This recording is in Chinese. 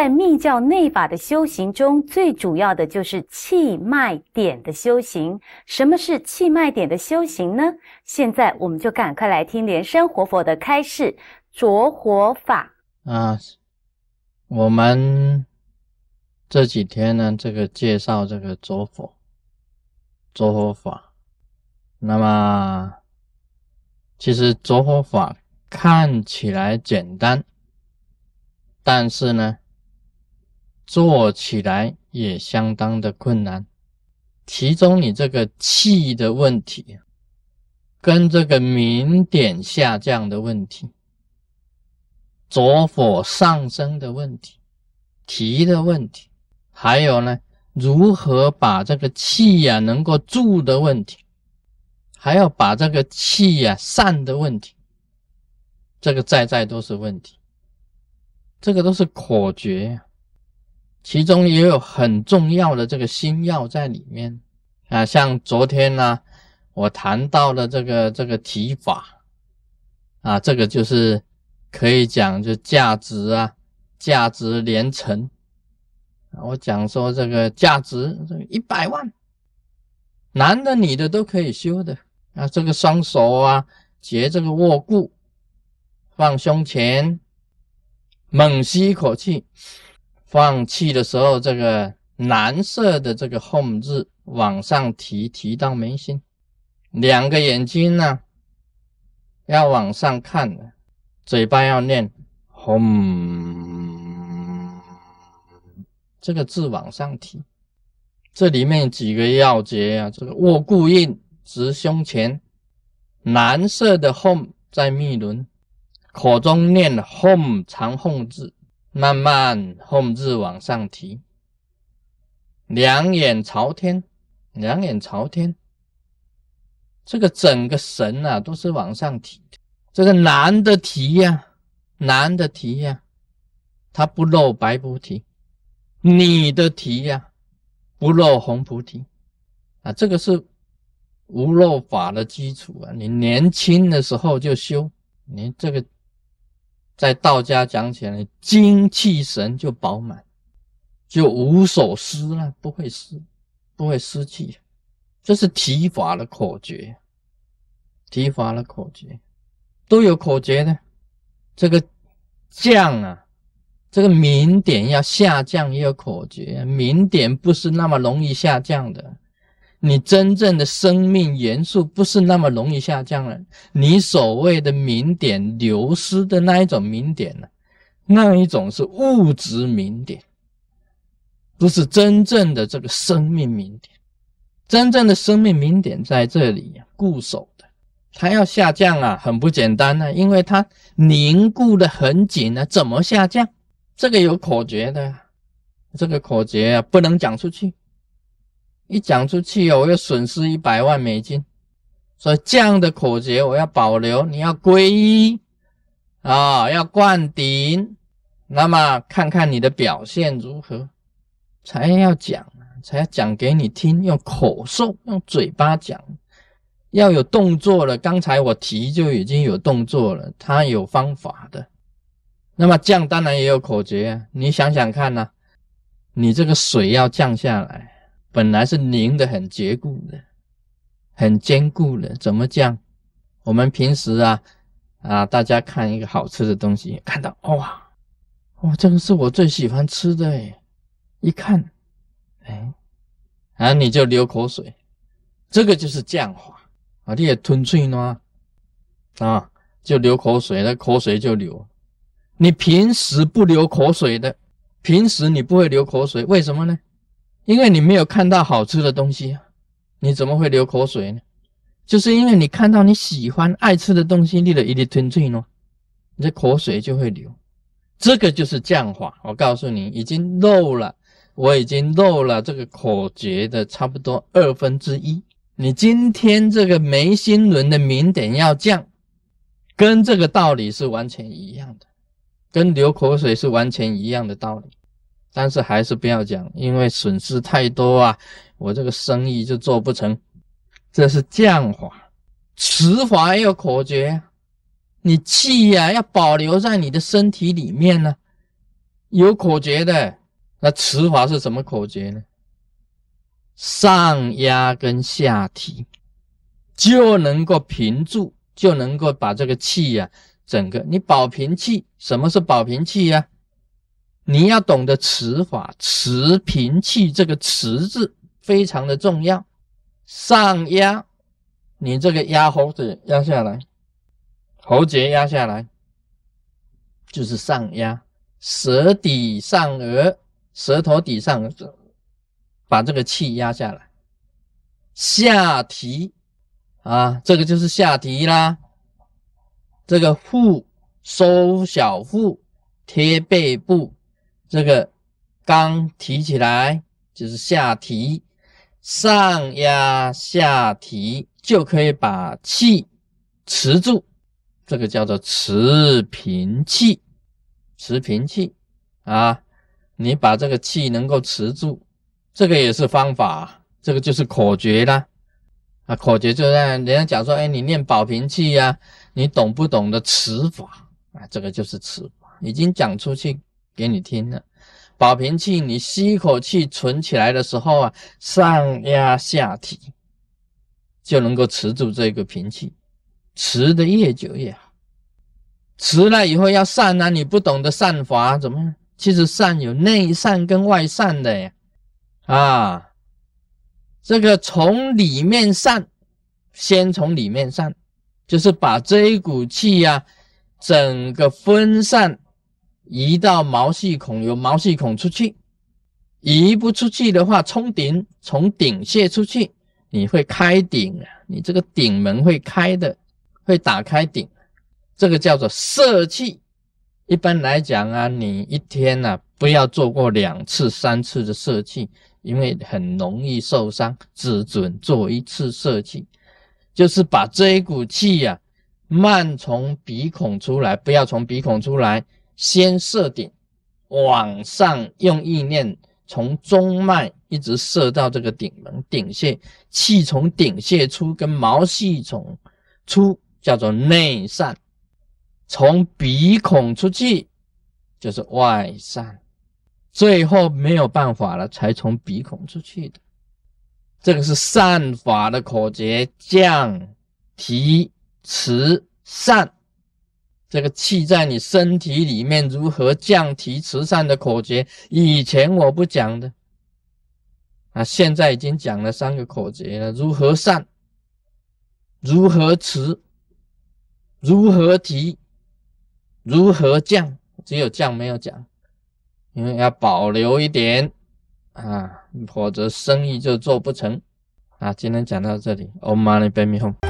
在密教内法的修行中，最主要的就是气脉点的修行。什么是气脉点的修行呢？现在我们就赶快来听莲生活佛的开示着火法啊。我们这几天呢，这个介绍这个着火着火法。那么，其实着火法看起来简单，但是呢。做起来也相当的困难，其中你这个气的问题，跟这个明点下降的问题，着火上升的问题，提的问题，还有呢，如何把这个气呀能够住的问题，还要把这个气呀散的问题，这个在在都是问题，这个都是口诀呀。其中也有很重要的这个心药在里面。啊，像昨天呢，我谈到了这个这个提法。啊，这个就是可以讲就价值啊，价值连城，我讲说这个价值这个一百万，男的女的都可以修的。啊，这个双手啊结这个握固，放胸前，猛吸一口气。放气的时候，这个蓝色的这个 “home” 字往上提，提到眉心，两个眼睛呢要往上看，嘴巴要念 “home”，这个字往上提。这里面几个要诀啊，这个握固印直胸前，蓝色的 “home” 在密轮，口中念 “home” 长 “home” 字。慢慢后字往上提，两眼朝天，两眼朝天，这个整个神啊都是往上提，这个男的提呀，男的提呀，他不露白菩提，女的提呀，不露红菩提，啊，这个是无漏法的基础啊，你年轻的时候就修，你这个。在道家讲起来，精气神就饱满，就无所失了，不会失，不会失气。这是提法的口诀，提法的口诀都有口诀的。这个降啊，这个明点要下降也有口诀，明点不是那么容易下降的。你真正的生命元素不是那么容易下降了。你所谓的明点流失的那一种明点呢？那一种是物质明点，不是真正的这个生命明点。真正的生命明点在这里固守的，它要下降啊，很不简单呢，因为它凝固的很紧啊，怎么下降？这个有口诀的，这个口诀啊，不能讲出去。一讲出去哦，我又损失一百万美金，所以这样的口诀我要保留。你要皈依啊，要灌顶，那么看看你的表现如何，才要讲才要讲给你听，用口授，用嘴巴讲，要有动作了。刚才我提就已经有动作了，它有方法的。那么降当然也有口诀啊，你想想看呐，你这个水要降下来。本来是凝的很坚固的，很坚固的，怎么降？我们平时啊啊，大家看一个好吃的东西，看到哇哇，这个是我最喜欢吃的，一看哎，啊你就流口水，这个就是降化啊，你也吞嘴呢啊，就流口水，那口水就流。你平时不流口水的，平时你不会流口水，为什么呢？因为你没有看到好吃的东西，你怎么会流口水呢？就是因为你看到你喜欢爱吃的东西，你的一粒吞醉呢，你的口水就会流。这个就是降法。我告诉你，已经漏了，我已经漏了这个口诀的差不多二分之一。你今天这个眉心轮的明点要降，跟这个道理是完全一样的，跟流口水是完全一样的道理。但是还是不要讲，因为损失太多啊，我这个生意就做不成。这是降法，持法要口诀，你气呀要保留在你的身体里面呢，有口诀的。那持法是什么口诀呢？上压跟下提，就能够平住，就能够把这个气呀，整个你保平气。什么是保平气呀？你要懂得持法，持平气这个持字非常的重要。上压，你这个压喉子压下来，喉结压下来，就是上压，舌底上颚。舌头底上，把这个气压下来，下提啊，这个就是下提啦。这个腹收小腹，贴背部，这个刚提起来就是下提，上压下提就可以把气持住，这个叫做持平气，持平气啊。你把这个气能够持住，这个也是方法，这个就是口诀啦。啊，口诀就让人家讲说，哎，你念保平气呀，你懂不懂得持法啊？这个就是持法，已经讲出去给你听了。保平气，你吸一口气存起来的时候啊，上压下提，就能够持住这个平气，持的越久越好。持了以后要散啊，你不懂得散法怎么？其实散有内散跟外散的呀，啊，这个从里面散，先从里面散，就是把这一股气呀，整个分散移到毛细孔，由毛细孔出去，移不出去的话，冲顶，从顶泄出去，你会开顶啊，你这个顶门会开的，会打开顶，这个叫做摄气。一般来讲啊，你一天呢不要做过两次、三次的射气，因为很容易受伤。只准做一次射气，就是把这一股气呀慢从鼻孔出来，不要从鼻孔出来，先射顶，往上用意念从中脉一直射到这个顶门顶穴，气从顶穴出，跟毛细孔出，叫做内散。从鼻孔出去就是外散，最后没有办法了，才从鼻孔出去的。这个是散法的口诀：降、提、持、散。这个气在你身体里面如何降、提、持、善的口诀，以前我不讲的啊，现在已经讲了三个口诀了：如何善，如何持，如何提。如何降？只有降没有讲，因为要保留一点啊，否则生意就做不成啊。今天讲到这里，Om Mani Padme Hum。